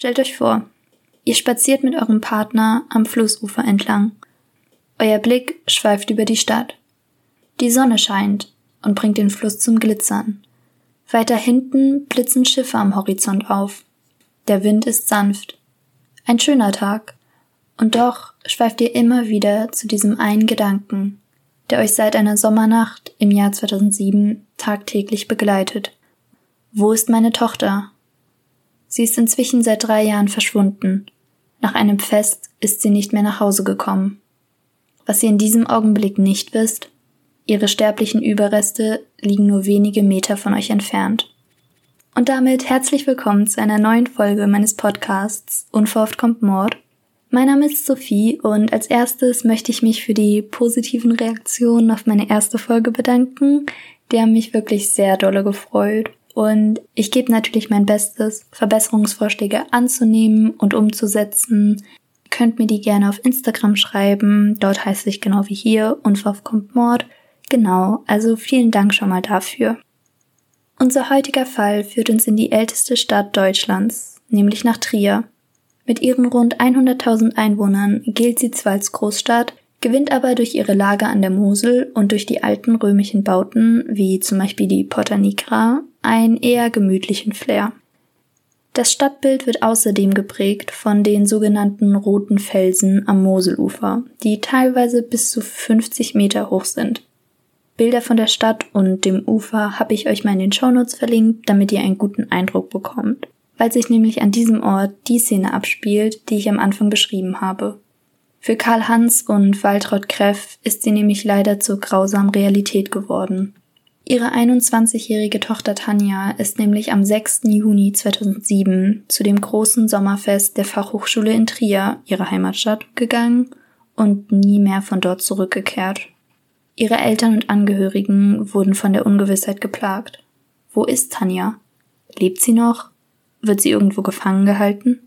Stellt euch vor, ihr spaziert mit eurem Partner am Flussufer entlang. Euer Blick schweift über die Stadt. Die Sonne scheint und bringt den Fluss zum Glitzern. Weiter hinten blitzen Schiffe am Horizont auf. Der Wind ist sanft. Ein schöner Tag. Und doch schweift ihr immer wieder zu diesem einen Gedanken, der euch seit einer Sommernacht im Jahr 2007 tagtäglich begleitet. Wo ist meine Tochter? Sie ist inzwischen seit drei Jahren verschwunden. Nach einem Fest ist sie nicht mehr nach Hause gekommen. Was ihr in diesem Augenblick nicht wisst, ihre sterblichen Überreste liegen nur wenige Meter von euch entfernt. Und damit herzlich willkommen zu einer neuen Folge meines Podcasts Unverhofft kommt Mord. Mein Name ist Sophie und als erstes möchte ich mich für die positiven Reaktionen auf meine erste Folge bedanken. Die haben mich wirklich sehr dolle gefreut. Und ich gebe natürlich mein Bestes, Verbesserungsvorschläge anzunehmen und umzusetzen. Könnt mir die gerne auf Instagram schreiben. Dort heiße ich genau wie hier. Unverhofft kommt Mord. Genau, also vielen Dank schon mal dafür. Unser heutiger Fall führt uns in die älteste Stadt Deutschlands, nämlich nach Trier. Mit ihren rund 100.000 Einwohnern gilt sie zwar als Großstadt, gewinnt aber durch ihre Lage an der Mosel und durch die alten römischen Bauten, wie zum Beispiel die Porta Nigra, einen eher gemütlichen Flair. Das Stadtbild wird außerdem geprägt von den sogenannten roten Felsen am Moselufer, die teilweise bis zu 50 Meter hoch sind. Bilder von der Stadt und dem Ufer habe ich euch mal in den Shownotes verlinkt, damit ihr einen guten Eindruck bekommt weil sich nämlich an diesem Ort die Szene abspielt, die ich am Anfang beschrieben habe. Für Karl Hans und Waltraud Kreff ist sie nämlich leider zur grausamen Realität geworden. Ihre 21-jährige Tochter Tanja ist nämlich am 6. Juni 2007 zu dem großen Sommerfest der Fachhochschule in Trier, ihrer Heimatstadt, gegangen und nie mehr von dort zurückgekehrt. Ihre Eltern und Angehörigen wurden von der Ungewissheit geplagt. Wo ist Tanja? Lebt sie noch? Wird sie irgendwo gefangen gehalten?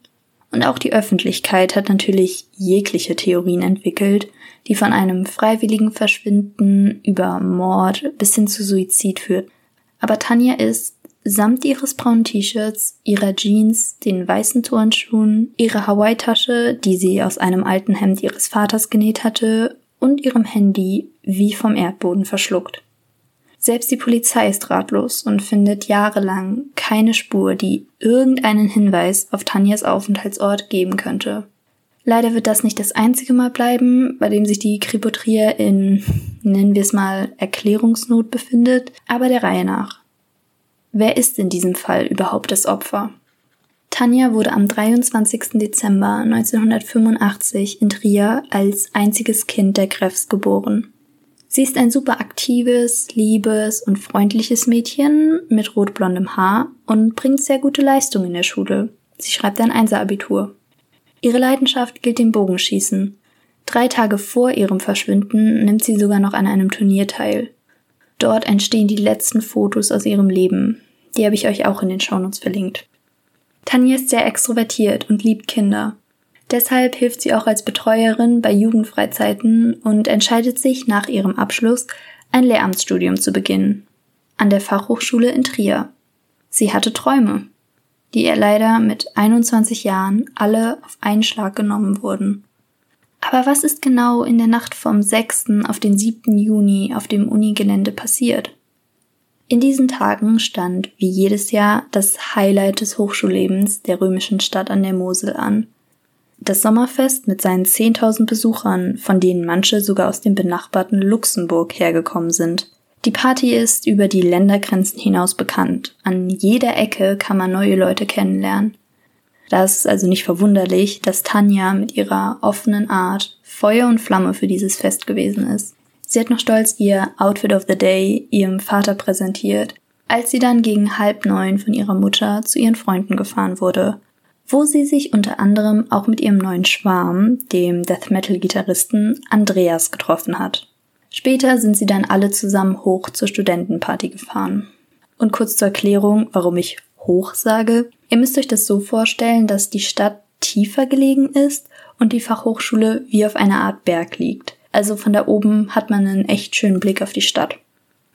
Und auch die Öffentlichkeit hat natürlich jegliche Theorien entwickelt, die von einem freiwilligen Verschwinden über Mord bis hin zu Suizid führt. Aber Tanja ist, samt ihres braunen T-Shirts, ihrer Jeans, den weißen Turnschuhen, ihrer Hawaii-Tasche, die sie aus einem alten Hemd ihres Vaters genäht hatte, und ihrem Handy wie vom Erdboden verschluckt. Selbst die Polizei ist ratlos und findet jahrelang keine Spur, die irgendeinen Hinweis auf Tanjas Aufenthaltsort geben könnte. Leider wird das nicht das einzige Mal bleiben, bei dem sich die Kripotrier in, nennen wir es mal, Erklärungsnot befindet, aber der Reihe nach. Wer ist in diesem Fall überhaupt das Opfer? Tanja wurde am 23. Dezember 1985 in Trier als einziges Kind der Greffs geboren. Sie ist ein super aktives, liebes und freundliches Mädchen mit rotblondem Haar und bringt sehr gute Leistungen in der Schule. Sie schreibt ein Einser-Abitur. Ihre Leidenschaft gilt dem Bogenschießen. Drei Tage vor ihrem Verschwinden nimmt sie sogar noch an einem Turnier teil. Dort entstehen die letzten Fotos aus ihrem Leben. Die habe ich euch auch in den Shownotes verlinkt. Tanja ist sehr extrovertiert und liebt Kinder. Deshalb hilft sie auch als Betreuerin bei Jugendfreizeiten und entscheidet sich nach ihrem Abschluss, ein Lehramtsstudium zu beginnen. An der Fachhochschule in Trier. Sie hatte Träume, die ihr leider mit 21 Jahren alle auf einen Schlag genommen wurden. Aber was ist genau in der Nacht vom 6. auf den 7. Juni auf dem Unigelände passiert? In diesen Tagen stand wie jedes Jahr das Highlight des Hochschullebens der römischen Stadt an der Mosel an. Das Sommerfest mit seinen 10.000 Besuchern, von denen manche sogar aus dem benachbarten Luxemburg hergekommen sind. Die Party ist über die Ländergrenzen hinaus bekannt. An jeder Ecke kann man neue Leute kennenlernen. Da ist es also nicht verwunderlich, dass Tanja mit ihrer offenen Art Feuer und Flamme für dieses Fest gewesen ist. Sie hat noch stolz ihr Outfit of the Day ihrem Vater präsentiert, als sie dann gegen halb neun von ihrer Mutter zu ihren Freunden gefahren wurde wo sie sich unter anderem auch mit ihrem neuen Schwarm, dem Death Metal-Gitarristen Andreas, getroffen hat. Später sind sie dann alle zusammen hoch zur Studentenparty gefahren. Und kurz zur Erklärung, warum ich hoch sage. Ihr müsst euch das so vorstellen, dass die Stadt tiefer gelegen ist und die Fachhochschule wie auf einer Art Berg liegt. Also von da oben hat man einen echt schönen Blick auf die Stadt.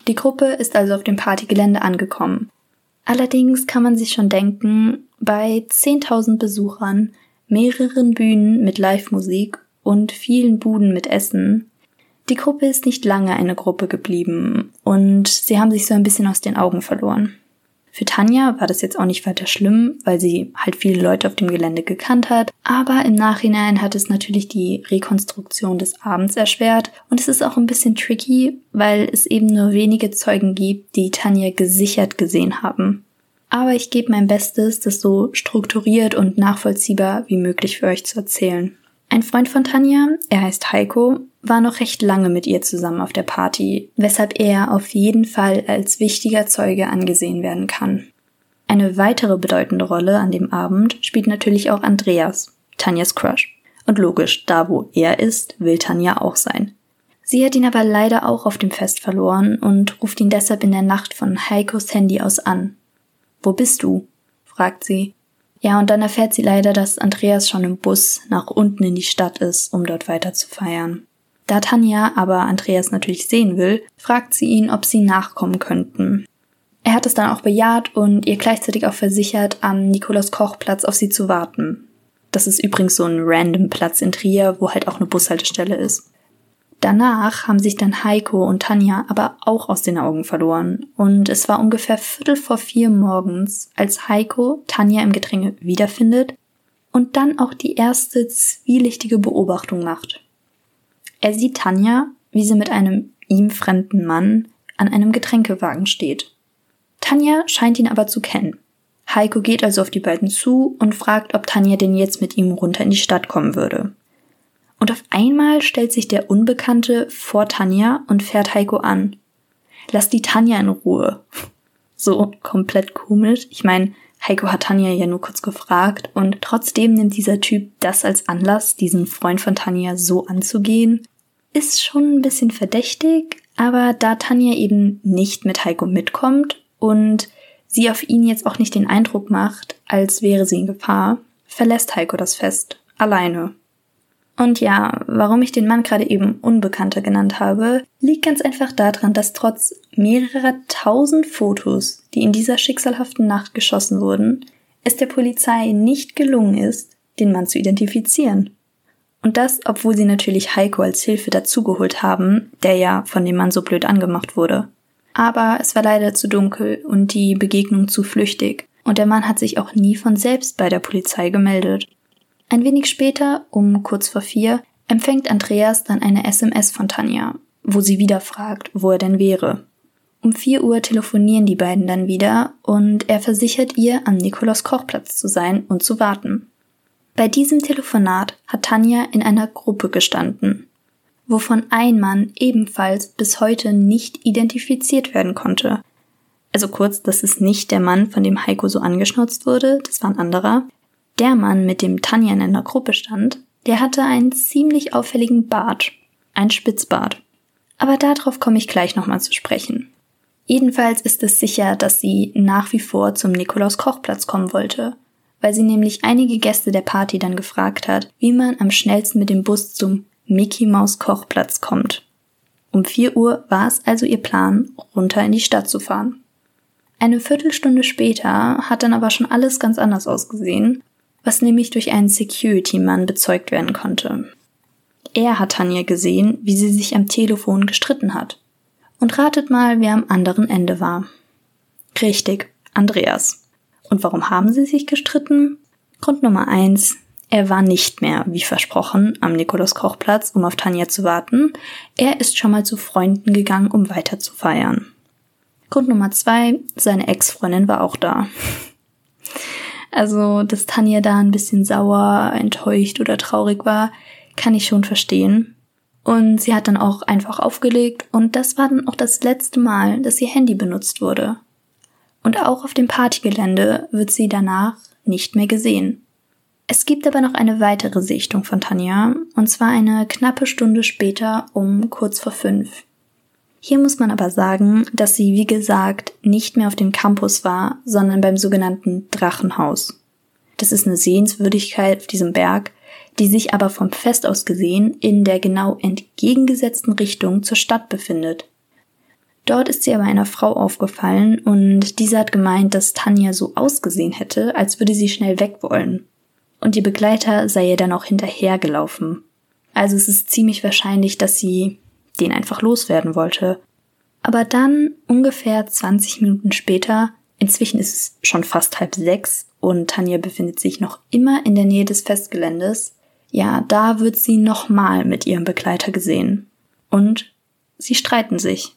Die Gruppe ist also auf dem Partygelände angekommen. Allerdings kann man sich schon denken, bei 10.000 Besuchern, mehreren Bühnen mit Live-Musik und vielen Buden mit Essen, die Gruppe ist nicht lange eine Gruppe geblieben und sie haben sich so ein bisschen aus den Augen verloren. Für Tanja war das jetzt auch nicht weiter schlimm, weil sie halt viele Leute auf dem Gelände gekannt hat. Aber im Nachhinein hat es natürlich die Rekonstruktion des Abends erschwert. Und es ist auch ein bisschen tricky, weil es eben nur wenige Zeugen gibt, die Tanja gesichert gesehen haben. Aber ich gebe mein Bestes, das so strukturiert und nachvollziehbar wie möglich für euch zu erzählen. Ein Freund von Tanja, er heißt Heiko, war noch recht lange mit ihr zusammen auf der Party, weshalb er auf jeden Fall als wichtiger Zeuge angesehen werden kann. Eine weitere bedeutende Rolle an dem Abend spielt natürlich auch Andreas, Tanjas Crush. Und logisch, da wo er ist, will Tanja auch sein. Sie hat ihn aber leider auch auf dem Fest verloren und ruft ihn deshalb in der Nacht von Heikos Handy aus an. Wo bist du? fragt sie. Ja, und dann erfährt sie leider, dass Andreas schon im Bus nach unten in die Stadt ist, um dort weiter zu feiern. Da Tanja aber Andreas natürlich sehen will, fragt sie ihn, ob sie nachkommen könnten. Er hat es dann auch bejaht und ihr gleichzeitig auch versichert, am Nikolaus-Koch-Platz auf sie zu warten. Das ist übrigens so ein random Platz in Trier, wo halt auch eine Bushaltestelle ist. Danach haben sich dann Heiko und Tanja aber auch aus den Augen verloren. Und es war ungefähr Viertel vor vier morgens, als Heiko Tanja im Gedränge wiederfindet und dann auch die erste zwielichtige Beobachtung macht. Er sieht Tanja, wie sie mit einem ihm fremden Mann an einem Getränkewagen steht. Tanja scheint ihn aber zu kennen. Heiko geht also auf die beiden zu und fragt, ob Tanja denn jetzt mit ihm runter in die Stadt kommen würde. Und auf einmal stellt sich der Unbekannte vor Tanja und fährt Heiko an. Lass die Tanja in Ruhe. So komplett komisch. Ich meine, Heiko hat Tanja ja nur kurz gefragt und trotzdem nimmt dieser Typ das als Anlass, diesen Freund von Tanja so anzugehen. Ist schon ein bisschen verdächtig, aber da Tanja eben nicht mit Heiko mitkommt und sie auf ihn jetzt auch nicht den Eindruck macht, als wäre sie in Gefahr, verlässt Heiko das Fest. Alleine. Und ja, warum ich den Mann gerade eben Unbekannter genannt habe, liegt ganz einfach daran, dass trotz mehrerer tausend Fotos, die in dieser schicksalhaften Nacht geschossen wurden, es der Polizei nicht gelungen ist, den Mann zu identifizieren. Und das, obwohl sie natürlich Heiko als Hilfe dazugeholt haben, der ja von dem Mann so blöd angemacht wurde. Aber es war leider zu dunkel und die Begegnung zu flüchtig, und der Mann hat sich auch nie von selbst bei der Polizei gemeldet. Ein wenig später, um kurz vor vier, empfängt Andreas dann eine SMS von Tanja, wo sie wieder fragt, wo er denn wäre. Um vier Uhr telefonieren die beiden dann wieder und er versichert ihr, am Nikolaus Kochplatz zu sein und zu warten. Bei diesem Telefonat hat Tanja in einer Gruppe gestanden, wovon ein Mann ebenfalls bis heute nicht identifiziert werden konnte. Also kurz, das ist nicht der Mann, von dem Heiko so angeschnauzt wurde, das war ein anderer. Der Mann, mit dem Tanja in einer Gruppe stand, der hatte einen ziemlich auffälligen Bart. Ein Spitzbart. Aber darauf komme ich gleich nochmal zu sprechen. Jedenfalls ist es sicher, dass sie nach wie vor zum Nikolaus Kochplatz kommen wollte, weil sie nämlich einige Gäste der Party dann gefragt hat, wie man am schnellsten mit dem Bus zum Mickey Maus Kochplatz kommt. Um 4 Uhr war es also ihr Plan, runter in die Stadt zu fahren. Eine Viertelstunde später hat dann aber schon alles ganz anders ausgesehen was nämlich durch einen Security-Mann bezeugt werden konnte. Er hat Tanja gesehen, wie sie sich am Telefon gestritten hat. Und ratet mal, wer am anderen Ende war. Richtig, Andreas. Und warum haben sie sich gestritten? Grund Nummer eins, er war nicht mehr, wie versprochen, am Nikolaus Kochplatz, um auf Tanja zu warten. Er ist schon mal zu Freunden gegangen, um weiter zu feiern. Grund Nummer zwei, seine Ex-Freundin war auch da. Also, dass Tanja da ein bisschen sauer, enttäuscht oder traurig war, kann ich schon verstehen. Und sie hat dann auch einfach aufgelegt und das war dann auch das letzte Mal, dass ihr Handy benutzt wurde. Und auch auf dem Partygelände wird sie danach nicht mehr gesehen. Es gibt aber noch eine weitere Sichtung von Tanja, und zwar eine knappe Stunde später um kurz vor fünf. Hier muss man aber sagen, dass sie, wie gesagt, nicht mehr auf dem Campus war, sondern beim sogenannten Drachenhaus. Das ist eine Sehenswürdigkeit auf diesem Berg, die sich aber vom Fest aus gesehen in der genau entgegengesetzten Richtung zur Stadt befindet. Dort ist sie aber einer Frau aufgefallen und diese hat gemeint, dass Tanja so ausgesehen hätte, als würde sie schnell weg wollen. Und ihr Begleiter sei ihr dann auch hinterhergelaufen. Also es ist ziemlich wahrscheinlich, dass sie den einfach loswerden wollte. Aber dann, ungefähr 20 Minuten später, inzwischen ist es schon fast halb sechs und Tanja befindet sich noch immer in der Nähe des Festgeländes, ja, da wird sie nochmal mit ihrem Begleiter gesehen. Und sie streiten sich.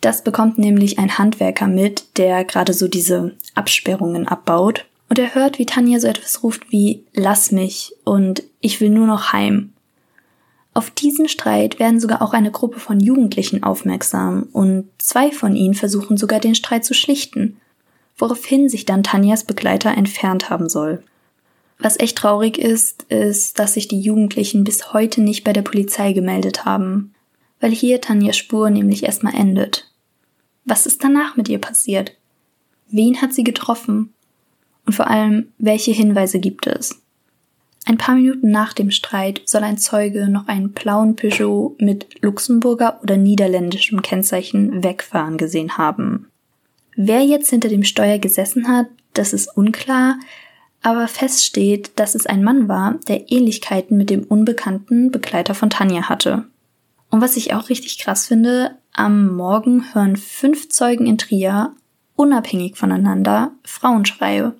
Das bekommt nämlich ein Handwerker mit, der gerade so diese Absperrungen abbaut. Und er hört, wie Tanja so etwas ruft wie Lass mich und ich will nur noch heim. Auf diesen Streit werden sogar auch eine Gruppe von Jugendlichen aufmerksam und zwei von ihnen versuchen sogar den Streit zu schlichten, woraufhin sich dann Tanjas Begleiter entfernt haben soll. Was echt traurig ist, ist, dass sich die Jugendlichen bis heute nicht bei der Polizei gemeldet haben, weil hier Tanjas Spur nämlich erstmal endet. Was ist danach mit ihr passiert? Wen hat sie getroffen? Und vor allem, welche Hinweise gibt es? Ein paar Minuten nach dem Streit soll ein Zeuge noch einen blauen Peugeot mit Luxemburger oder niederländischem Kennzeichen wegfahren gesehen haben. Wer jetzt hinter dem Steuer gesessen hat, das ist unklar, aber fest steht, dass es ein Mann war, der Ähnlichkeiten mit dem unbekannten Begleiter von Tanja hatte. Und was ich auch richtig krass finde, am Morgen hören fünf Zeugen in Trier, unabhängig voneinander, Frauenschreie.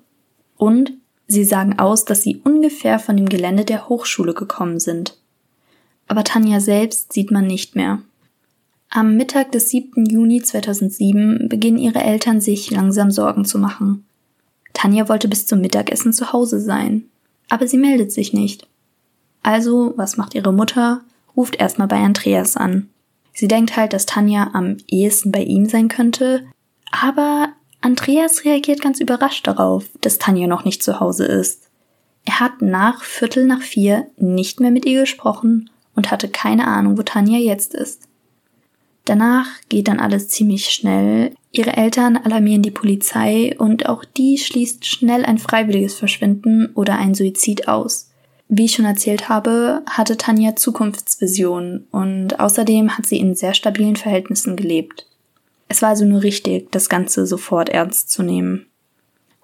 Und sie sagen aus, dass sie ungefähr von dem Gelände der Hochschule gekommen sind. Aber Tanja selbst sieht man nicht mehr. Am Mittag des 7. Juni 2007 beginnen ihre Eltern sich langsam Sorgen zu machen. Tanja wollte bis zum Mittagessen zu Hause sein, aber sie meldet sich nicht. Also, was macht ihre Mutter? Ruft erstmal bei Andreas an. Sie denkt halt, dass Tanja am ehesten bei ihm sein könnte, aber Andreas reagiert ganz überrascht darauf, dass Tanja noch nicht zu Hause ist. Er hat nach Viertel nach vier nicht mehr mit ihr gesprochen und hatte keine Ahnung, wo Tanja jetzt ist. Danach geht dann alles ziemlich schnell. Ihre Eltern alarmieren die Polizei und auch die schließt schnell ein freiwilliges Verschwinden oder ein Suizid aus. Wie ich schon erzählt habe, hatte Tanja Zukunftsvisionen und außerdem hat sie in sehr stabilen Verhältnissen gelebt. Es war also nur richtig, das Ganze sofort ernst zu nehmen.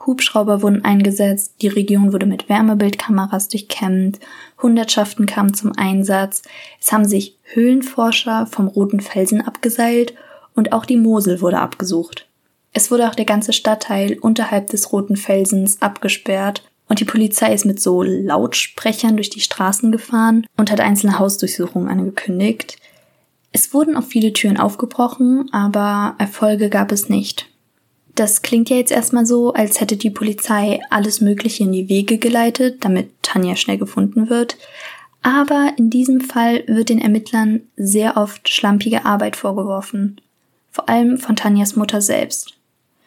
Hubschrauber wurden eingesetzt, die Region wurde mit Wärmebildkameras durchkämmt, Hundertschaften kamen zum Einsatz, es haben sich Höhlenforscher vom Roten Felsen abgeseilt und auch die Mosel wurde abgesucht. Es wurde auch der ganze Stadtteil unterhalb des Roten Felsens abgesperrt und die Polizei ist mit so Lautsprechern durch die Straßen gefahren und hat einzelne Hausdurchsuchungen angekündigt. Es wurden auch viele Türen aufgebrochen, aber Erfolge gab es nicht. Das klingt ja jetzt erstmal so, als hätte die Polizei alles Mögliche in die Wege geleitet, damit Tanja schnell gefunden wird. Aber in diesem Fall wird den Ermittlern sehr oft schlampige Arbeit vorgeworfen. Vor allem von Tanjas Mutter selbst.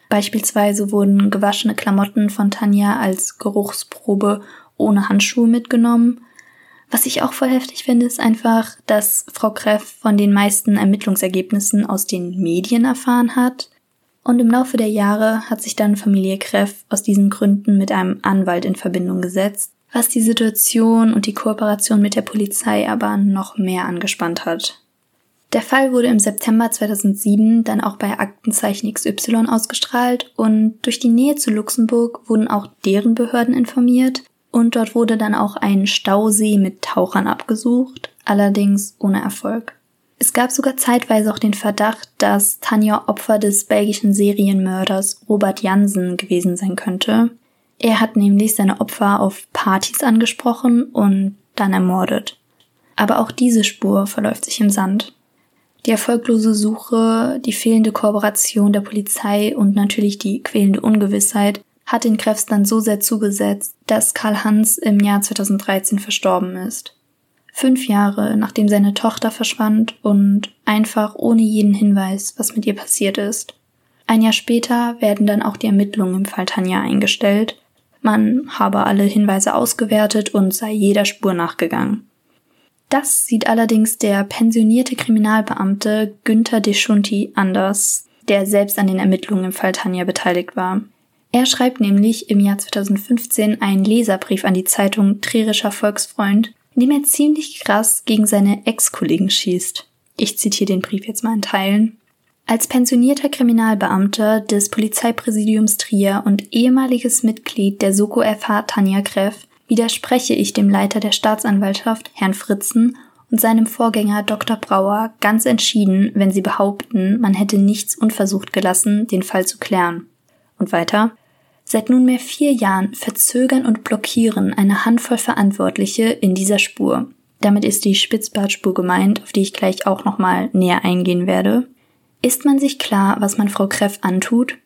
Beispielsweise wurden gewaschene Klamotten von Tanja als Geruchsprobe ohne Handschuhe mitgenommen. Was ich auch voll heftig finde, ist einfach, dass Frau Kreff von den meisten Ermittlungsergebnissen aus den Medien erfahren hat und im Laufe der Jahre hat sich dann Familie Kreff aus diesen Gründen mit einem Anwalt in Verbindung gesetzt, was die Situation und die Kooperation mit der Polizei aber noch mehr angespannt hat. Der Fall wurde im September 2007 dann auch bei Aktenzeichen XY ausgestrahlt und durch die Nähe zu Luxemburg wurden auch deren Behörden informiert und dort wurde dann auch ein Stausee mit Tauchern abgesucht, allerdings ohne Erfolg. Es gab sogar zeitweise auch den Verdacht, dass Tanja Opfer des belgischen Serienmörders Robert Jansen gewesen sein könnte. Er hat nämlich seine Opfer auf Partys angesprochen und dann ermordet. Aber auch diese Spur verläuft sich im Sand. Die erfolglose Suche, die fehlende Kooperation der Polizei und natürlich die quälende Ungewissheit hat den Krebs dann so sehr zugesetzt, dass Karl Hans im Jahr 2013 verstorben ist. Fünf Jahre nachdem seine Tochter verschwand und einfach ohne jeden Hinweis, was mit ihr passiert ist. Ein Jahr später werden dann auch die Ermittlungen im Fall Tanja eingestellt. Man habe alle Hinweise ausgewertet und sei jeder Spur nachgegangen. Das sieht allerdings der pensionierte Kriminalbeamte Günther Deschunti anders, der selbst an den Ermittlungen im Fall Tanja beteiligt war. Er schreibt nämlich im Jahr 2015 einen Leserbrief an die Zeitung Trierischer Volksfreund, in dem er ziemlich krass gegen seine Ex-Kollegen schießt. Ich zitiere den Brief jetzt mal in Teilen. Als pensionierter Kriminalbeamter des Polizeipräsidiums Trier und ehemaliges Mitglied der Soko FH Tanja Kreff widerspreche ich dem Leiter der Staatsanwaltschaft, Herrn Fritzen, und seinem Vorgänger Dr. Brauer ganz entschieden, wenn sie behaupten, man hätte nichts unversucht gelassen, den Fall zu klären. Und weiter. Seit nunmehr vier Jahren verzögern und blockieren eine Handvoll Verantwortliche in dieser Spur. Damit ist die Spitzbartspur gemeint, auf die ich gleich auch nochmal näher eingehen werde. Ist man sich klar, was man Frau Kreff antut?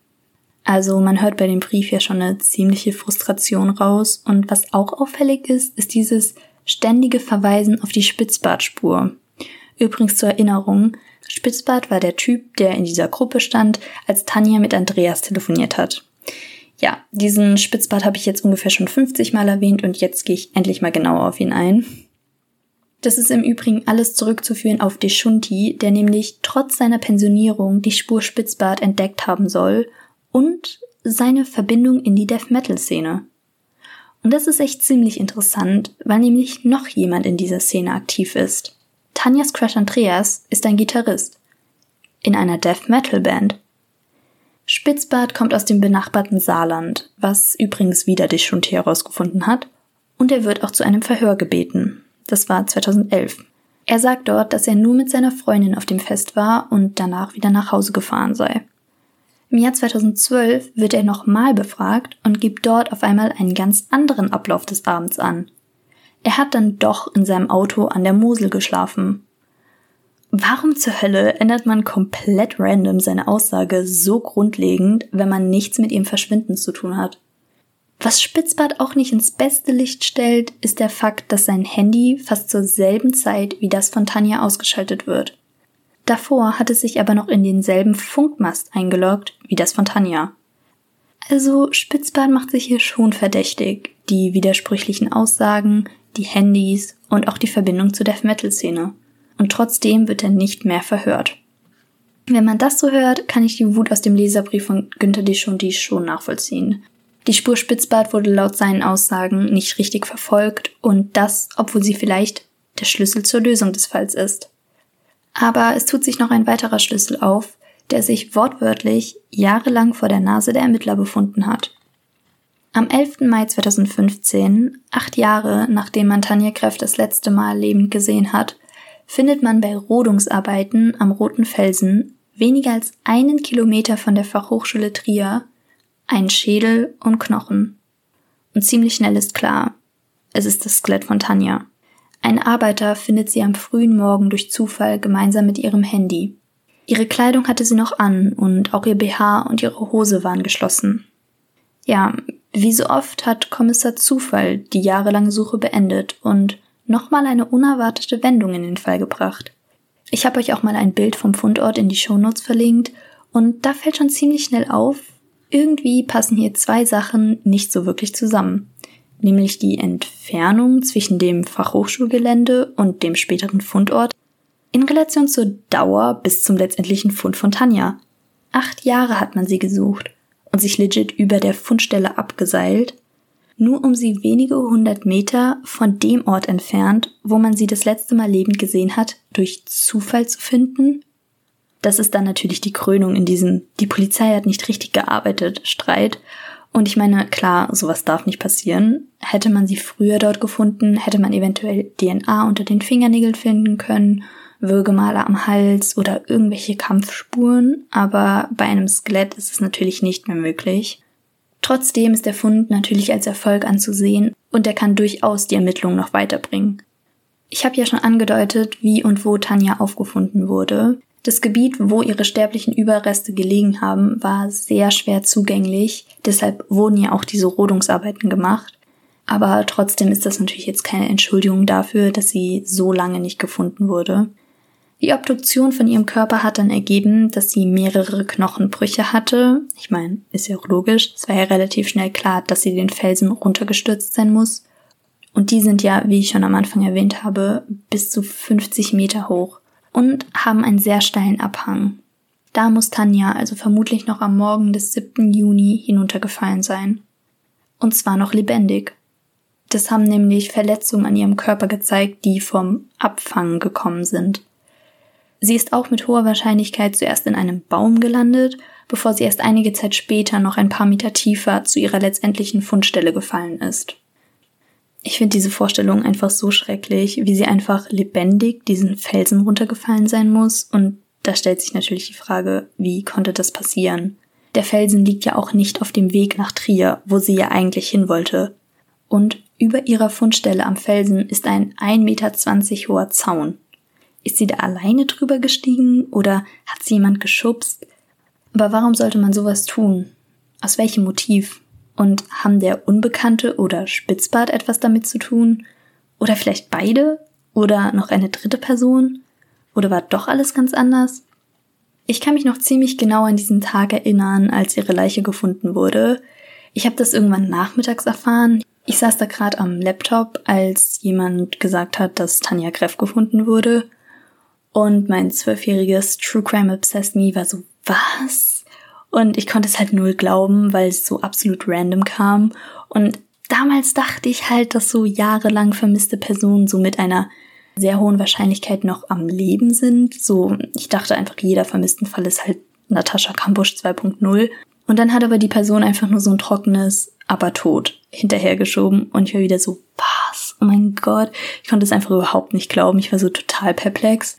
Also man hört bei dem Brief ja schon eine ziemliche Frustration raus und was auch auffällig ist, ist dieses ständige Verweisen auf die Spitzbartspur. Übrigens zur Erinnerung, Spitzbart war der Typ, der in dieser Gruppe stand, als Tanja mit Andreas telefoniert hat. Ja, diesen Spitzbart habe ich jetzt ungefähr schon 50 Mal erwähnt und jetzt gehe ich endlich mal genauer auf ihn ein. Das ist im Übrigen alles zurückzuführen auf Deschunti, der nämlich trotz seiner Pensionierung die Spur Spitzbart entdeckt haben soll und seine Verbindung in die Death Metal Szene. Und das ist echt ziemlich interessant, weil nämlich noch jemand in dieser Szene aktiv ist. Tanjas Crush Andreas ist ein Gitarrist. In einer Death Metal Band. Spitzbart kommt aus dem benachbarten Saarland, was übrigens wieder Deschunti herausgefunden hat, und er wird auch zu einem Verhör gebeten. Das war 2011. Er sagt dort, dass er nur mit seiner Freundin auf dem Fest war und danach wieder nach Hause gefahren sei. Im Jahr 2012 wird er nochmal befragt und gibt dort auf einmal einen ganz anderen Ablauf des Abends an. Er hat dann doch in seinem Auto an der Mosel geschlafen. Warum zur Hölle ändert man komplett random seine Aussage so grundlegend, wenn man nichts mit ihrem Verschwinden zu tun hat? Was Spitzbart auch nicht ins beste Licht stellt, ist der Fakt, dass sein Handy fast zur selben Zeit wie das von Tanja ausgeschaltet wird. Davor hat es sich aber noch in denselben Funkmast eingeloggt wie das von Tanja. Also Spitzbart macht sich hier schon verdächtig. Die widersprüchlichen Aussagen, die Handys und auch die Verbindung zur Death Metal Szene. Und trotzdem wird er nicht mehr verhört. Wenn man das so hört, kann ich die Wut aus dem Leserbrief von Günter Deschunti schon nachvollziehen. Die Spur Spitzbart wurde laut seinen Aussagen nicht richtig verfolgt und das, obwohl sie vielleicht der Schlüssel zur Lösung des Falls ist. Aber es tut sich noch ein weiterer Schlüssel auf, der sich wortwörtlich jahrelang vor der Nase der Ermittler befunden hat. Am 11. Mai 2015, acht Jahre nachdem man Tanja Kreff das letzte Mal lebend gesehen hat, findet man bei Rodungsarbeiten am Roten Felsen, weniger als einen Kilometer von der Fachhochschule Trier, einen Schädel und Knochen. Und ziemlich schnell ist klar, es ist das Skelett von Tanja. Ein Arbeiter findet sie am frühen Morgen durch Zufall gemeinsam mit ihrem Handy. Ihre Kleidung hatte sie noch an und auch ihr BH und ihre Hose waren geschlossen. Ja, wie so oft hat Kommissar Zufall die jahrelange Suche beendet und nochmal eine unerwartete Wendung in den Fall gebracht. Ich habe euch auch mal ein Bild vom Fundort in die Shownotes verlinkt und da fällt schon ziemlich schnell auf, irgendwie passen hier zwei Sachen nicht so wirklich zusammen nämlich die Entfernung zwischen dem Fachhochschulgelände und dem späteren Fundort, in Relation zur Dauer bis zum letztendlichen Fund von Tanja. Acht Jahre hat man sie gesucht und sich legit über der Fundstelle abgeseilt, nur um sie wenige hundert Meter von dem Ort entfernt, wo man sie das letzte Mal lebend gesehen hat, durch Zufall zu finden? Das ist dann natürlich die Krönung in diesem Die Polizei hat nicht richtig gearbeitet Streit und ich meine, klar, sowas darf nicht passieren. Hätte man sie früher dort gefunden, hätte man eventuell DNA unter den Fingernägeln finden können, Würgemale am Hals oder irgendwelche Kampfspuren, aber bei einem Skelett ist es natürlich nicht mehr möglich. Trotzdem ist der Fund natürlich als Erfolg anzusehen und er kann durchaus die Ermittlungen noch weiterbringen. Ich habe ja schon angedeutet, wie und wo Tanja aufgefunden wurde. Das Gebiet, wo ihre sterblichen Überreste gelegen haben, war sehr schwer zugänglich, deshalb wurden ja auch diese Rodungsarbeiten gemacht. Aber trotzdem ist das natürlich jetzt keine Entschuldigung dafür, dass sie so lange nicht gefunden wurde. Die Obduktion von ihrem Körper hat dann ergeben, dass sie mehrere Knochenbrüche hatte. Ich meine, ist ja auch logisch. Es war ja relativ schnell klar, dass sie den Felsen runtergestürzt sein muss. Und die sind ja, wie ich schon am Anfang erwähnt habe, bis zu 50 Meter hoch und haben einen sehr steilen Abhang. Da muss Tanja also vermutlich noch am Morgen des 7. Juni hinuntergefallen sein. Und zwar noch lebendig. Das haben nämlich Verletzungen an ihrem Körper gezeigt, die vom Abfangen gekommen sind. Sie ist auch mit hoher Wahrscheinlichkeit zuerst in einem Baum gelandet, bevor sie erst einige Zeit später noch ein paar Meter tiefer zu ihrer letztendlichen Fundstelle gefallen ist. Ich finde diese Vorstellung einfach so schrecklich, wie sie einfach lebendig diesen Felsen runtergefallen sein muss. Und da stellt sich natürlich die Frage, wie konnte das passieren? Der Felsen liegt ja auch nicht auf dem Weg nach Trier, wo sie ja eigentlich hin wollte. Und über ihrer Fundstelle am Felsen ist ein 1,20 Meter hoher Zaun. Ist sie da alleine drüber gestiegen oder hat sie jemand geschubst? Aber warum sollte man sowas tun? Aus welchem Motiv? Und haben der Unbekannte oder Spitzbart etwas damit zu tun? Oder vielleicht beide? Oder noch eine dritte Person? Oder war doch alles ganz anders? Ich kann mich noch ziemlich genau an diesen Tag erinnern, als ihre Leiche gefunden wurde. Ich habe das irgendwann nachmittags erfahren. Ich saß da gerade am Laptop, als jemand gesagt hat, dass Tanja Greff gefunden wurde. Und mein zwölfjähriges True Crime Obsessed Me war so, was? Und ich konnte es halt null glauben, weil es so absolut random kam. Und damals dachte ich halt, dass so jahrelang vermisste Personen so mit einer sehr hohen Wahrscheinlichkeit noch am Leben sind. So, ich dachte einfach, jeder vermissten Fall ist halt Natascha Kambusch 2.0. Und dann hat aber die Person einfach nur so ein trockenes, aber tot hinterhergeschoben. Und ich war wieder so, was? Oh mein Gott. Ich konnte es einfach überhaupt nicht glauben. Ich war so total perplex.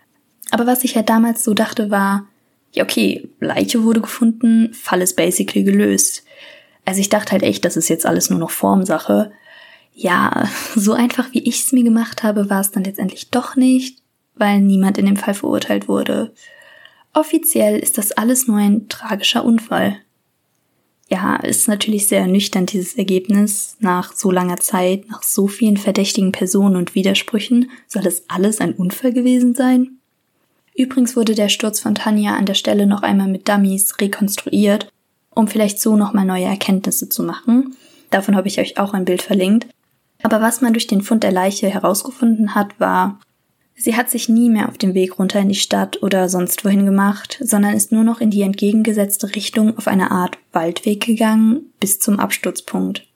Aber was ich halt damals so dachte war, ja, okay, Leiche wurde gefunden, Fall ist basically gelöst. Also ich dachte halt echt, das ist jetzt alles nur noch Formsache. Ja, so einfach wie ich es mir gemacht habe, war es dann letztendlich doch nicht, weil niemand in dem Fall verurteilt wurde. Offiziell ist das alles nur ein tragischer Unfall. Ja, ist natürlich sehr ernüchternd, dieses Ergebnis. Nach so langer Zeit, nach so vielen verdächtigen Personen und Widersprüchen, soll das alles ein Unfall gewesen sein? Übrigens wurde der Sturz von Tanja an der Stelle noch einmal mit Dummies rekonstruiert, um vielleicht so nochmal neue Erkenntnisse zu machen. Davon habe ich euch auch ein Bild verlinkt. Aber was man durch den Fund der Leiche herausgefunden hat, war, sie hat sich nie mehr auf dem Weg runter in die Stadt oder sonst wohin gemacht, sondern ist nur noch in die entgegengesetzte Richtung auf eine Art Waldweg gegangen bis zum Absturzpunkt.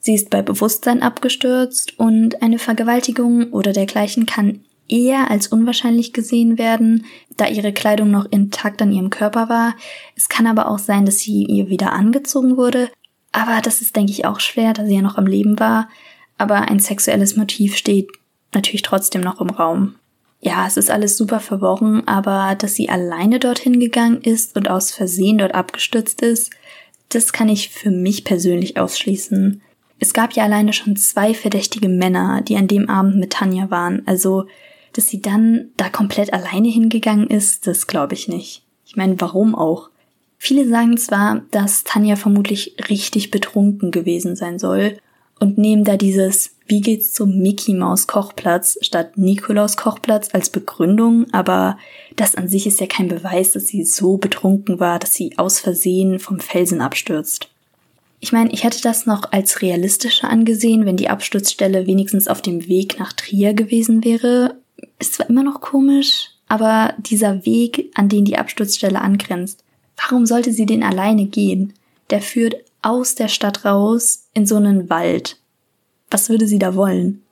Sie ist bei Bewusstsein abgestürzt und eine Vergewaltigung oder dergleichen kann eher als unwahrscheinlich gesehen werden, da ihre Kleidung noch intakt an ihrem Körper war. Es kann aber auch sein, dass sie ihr wieder angezogen wurde. Aber das ist, denke ich, auch schwer, da sie ja noch am Leben war. Aber ein sexuelles Motiv steht natürlich trotzdem noch im Raum. Ja, es ist alles super verworren, aber dass sie alleine dorthin gegangen ist und aus Versehen dort abgestürzt ist, das kann ich für mich persönlich ausschließen. Es gab ja alleine schon zwei verdächtige Männer, die an dem Abend mit Tanja waren, also dass sie dann da komplett alleine hingegangen ist, das glaube ich nicht. Ich meine, warum auch? Viele sagen zwar, dass Tanja vermutlich richtig betrunken gewesen sein soll und nehmen da dieses Wie geht's zum Mickey Maus Kochplatz statt Nikolaus Kochplatz als Begründung, aber das an sich ist ja kein Beweis, dass sie so betrunken war, dass sie aus Versehen vom Felsen abstürzt. Ich meine, ich hätte das noch als realistischer angesehen, wenn die Absturzstelle wenigstens auf dem Weg nach Trier gewesen wäre, ist zwar immer noch komisch, aber dieser Weg, an den die Absturzstelle angrenzt, warum sollte sie den alleine gehen? Der führt aus der Stadt raus in so einen Wald. Was würde sie da wollen?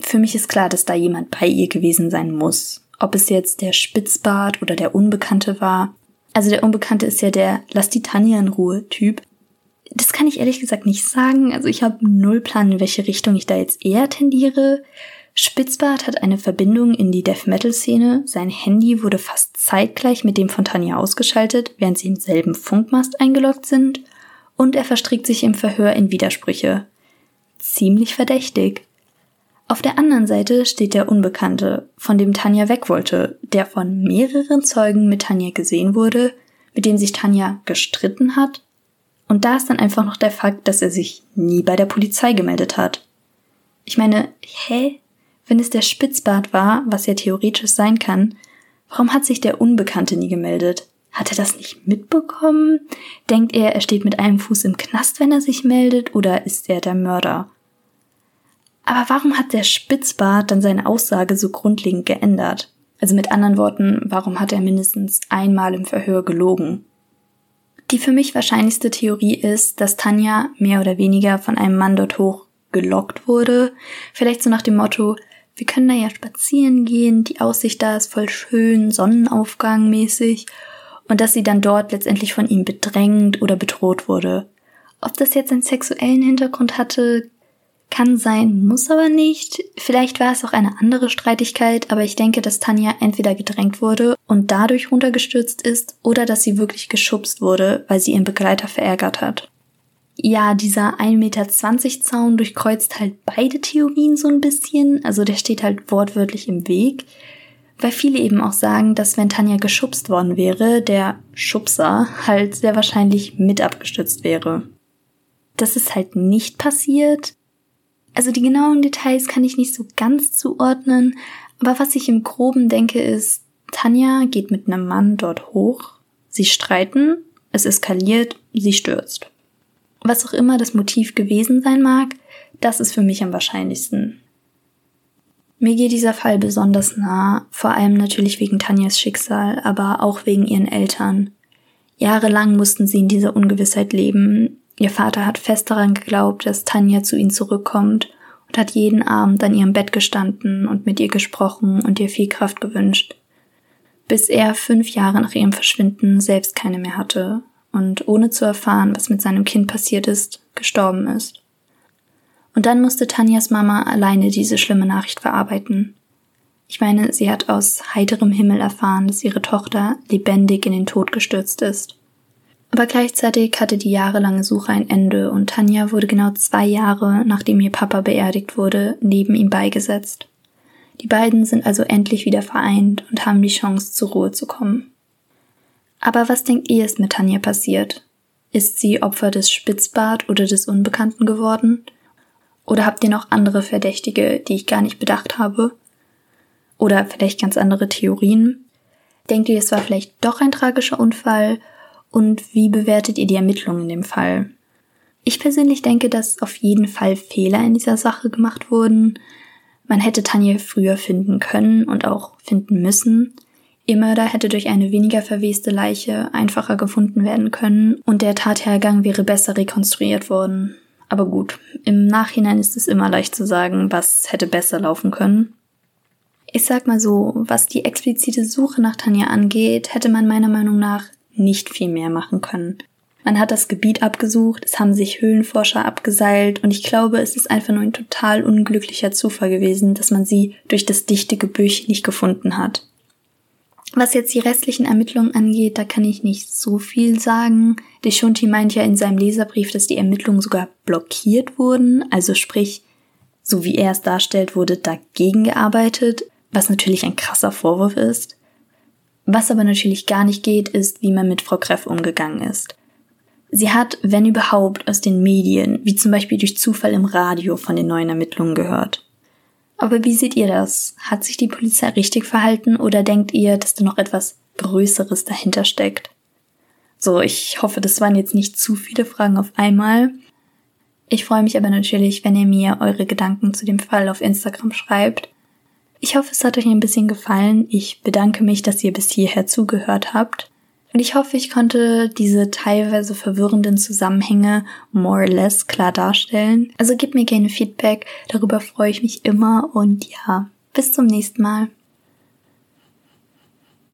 Für mich ist klar, dass da jemand bei ihr gewesen sein muss. Ob es jetzt der Spitzbart oder der Unbekannte war. Also der Unbekannte ist ja der Lass die Tanja in Ruhe Typ. Das kann ich ehrlich gesagt nicht sagen. Also ich habe null Plan, in welche Richtung ich da jetzt eher tendiere. Spitzbart hat eine Verbindung in die Death Metal Szene. Sein Handy wurde fast zeitgleich mit dem von Tanja ausgeschaltet, während sie im selben Funkmast eingeloggt sind. Und er verstrickt sich im Verhör in Widersprüche. Ziemlich verdächtig. Auf der anderen Seite steht der Unbekannte, von dem Tanja weg wollte, der von mehreren Zeugen mit Tanja gesehen wurde, mit dem sich Tanja gestritten hat. Und da ist dann einfach noch der Fakt, dass er sich nie bei der Polizei gemeldet hat. Ich meine, hä? Wenn es der Spitzbart war, was ja theoretisch sein kann, warum hat sich der Unbekannte nie gemeldet? Hat er das nicht mitbekommen? Denkt er, er steht mit einem Fuß im Knast, wenn er sich meldet, oder ist er der Mörder? Aber warum hat der Spitzbart dann seine Aussage so grundlegend geändert? Also mit anderen Worten, warum hat er mindestens einmal im Verhör gelogen? Die für mich wahrscheinlichste Theorie ist, dass Tanja mehr oder weniger von einem Mann dort hoch gelockt wurde, vielleicht so nach dem Motto, wir können da ja spazieren gehen, die Aussicht da ist voll schön, Sonnenaufgang mäßig und dass sie dann dort letztendlich von ihm bedrängt oder bedroht wurde. Ob das jetzt einen sexuellen Hintergrund hatte, kann sein, muss aber nicht. Vielleicht war es auch eine andere Streitigkeit, aber ich denke, dass Tanja entweder gedrängt wurde und dadurch runtergestürzt ist oder dass sie wirklich geschubst wurde, weil sie ihren Begleiter verärgert hat. Ja, dieser 1,20 Meter Zaun durchkreuzt halt beide Theorien so ein bisschen, also der steht halt wortwörtlich im Weg, weil viele eben auch sagen, dass wenn Tanja geschubst worden wäre, der Schubser halt sehr wahrscheinlich mit abgestürzt wäre. Das ist halt nicht passiert, also die genauen Details kann ich nicht so ganz zuordnen, aber was ich im groben denke ist, Tanja geht mit einem Mann dort hoch, sie streiten, es eskaliert, sie stürzt. Was auch immer das Motiv gewesen sein mag, das ist für mich am wahrscheinlichsten. Mir geht dieser Fall besonders nah, vor allem natürlich wegen Tanjas Schicksal, aber auch wegen ihren Eltern. Jahrelang mussten sie in dieser Ungewissheit leben, Ihr Vater hat fest daran geglaubt, dass Tanja zu ihnen zurückkommt und hat jeden Abend an ihrem Bett gestanden und mit ihr gesprochen und ihr viel Kraft gewünscht. Bis er fünf Jahre nach ihrem Verschwinden selbst keine mehr hatte und ohne zu erfahren, was mit seinem Kind passiert ist, gestorben ist. Und dann musste Tanjas Mama alleine diese schlimme Nachricht verarbeiten. Ich meine, sie hat aus heiterem Himmel erfahren, dass ihre Tochter lebendig in den Tod gestürzt ist. Aber gleichzeitig hatte die jahrelange Suche ein Ende und Tanja wurde genau zwei Jahre, nachdem ihr Papa beerdigt wurde, neben ihm beigesetzt. Die beiden sind also endlich wieder vereint und haben die Chance, zur Ruhe zu kommen. Aber was denkt ihr ist mit Tanja passiert? Ist sie Opfer des Spitzbart oder des Unbekannten geworden? Oder habt ihr noch andere Verdächtige, die ich gar nicht bedacht habe? Oder vielleicht ganz andere Theorien? Denkt ihr, es war vielleicht doch ein tragischer Unfall und wie bewertet ihr die Ermittlungen in dem Fall? Ich persönlich denke, dass auf jeden Fall Fehler in dieser Sache gemacht wurden. Man hätte Tanja früher finden können und auch finden müssen. Ihr Mörder hätte durch eine weniger verweste Leiche einfacher gefunden werden können und der Tathergang wäre besser rekonstruiert worden. Aber gut, im Nachhinein ist es immer leicht zu sagen, was hätte besser laufen können. Ich sag mal so, was die explizite Suche nach Tanja angeht, hätte man meiner Meinung nach nicht viel mehr machen können. Man hat das Gebiet abgesucht, es haben sich Höhlenforscher abgeseilt und ich glaube, es ist einfach nur ein total unglücklicher Zufall gewesen, dass man sie durch das dichte Gebüsch nicht gefunden hat. Was jetzt die restlichen Ermittlungen angeht, da kann ich nicht so viel sagen. Deschunti meint ja in seinem Leserbrief, dass die Ermittlungen sogar blockiert wurden, also sprich, so wie er es darstellt, wurde dagegen gearbeitet, was natürlich ein krasser Vorwurf ist. Was aber natürlich gar nicht geht, ist, wie man mit Frau Kreff umgegangen ist. Sie hat, wenn überhaupt, aus den Medien, wie zum Beispiel durch Zufall im Radio, von den neuen Ermittlungen gehört. Aber wie seht ihr das? Hat sich die Polizei richtig verhalten oder denkt ihr, dass da noch etwas Größeres dahinter steckt? So, ich hoffe, das waren jetzt nicht zu viele Fragen auf einmal. Ich freue mich aber natürlich, wenn ihr mir eure Gedanken zu dem Fall auf Instagram schreibt. Ich hoffe, es hat euch ein bisschen gefallen. Ich bedanke mich, dass ihr bis hierher zugehört habt. Und ich hoffe, ich konnte diese teilweise verwirrenden Zusammenhänge more or less klar darstellen. Also gebt mir gerne Feedback, darüber freue ich mich immer und ja, bis zum nächsten Mal.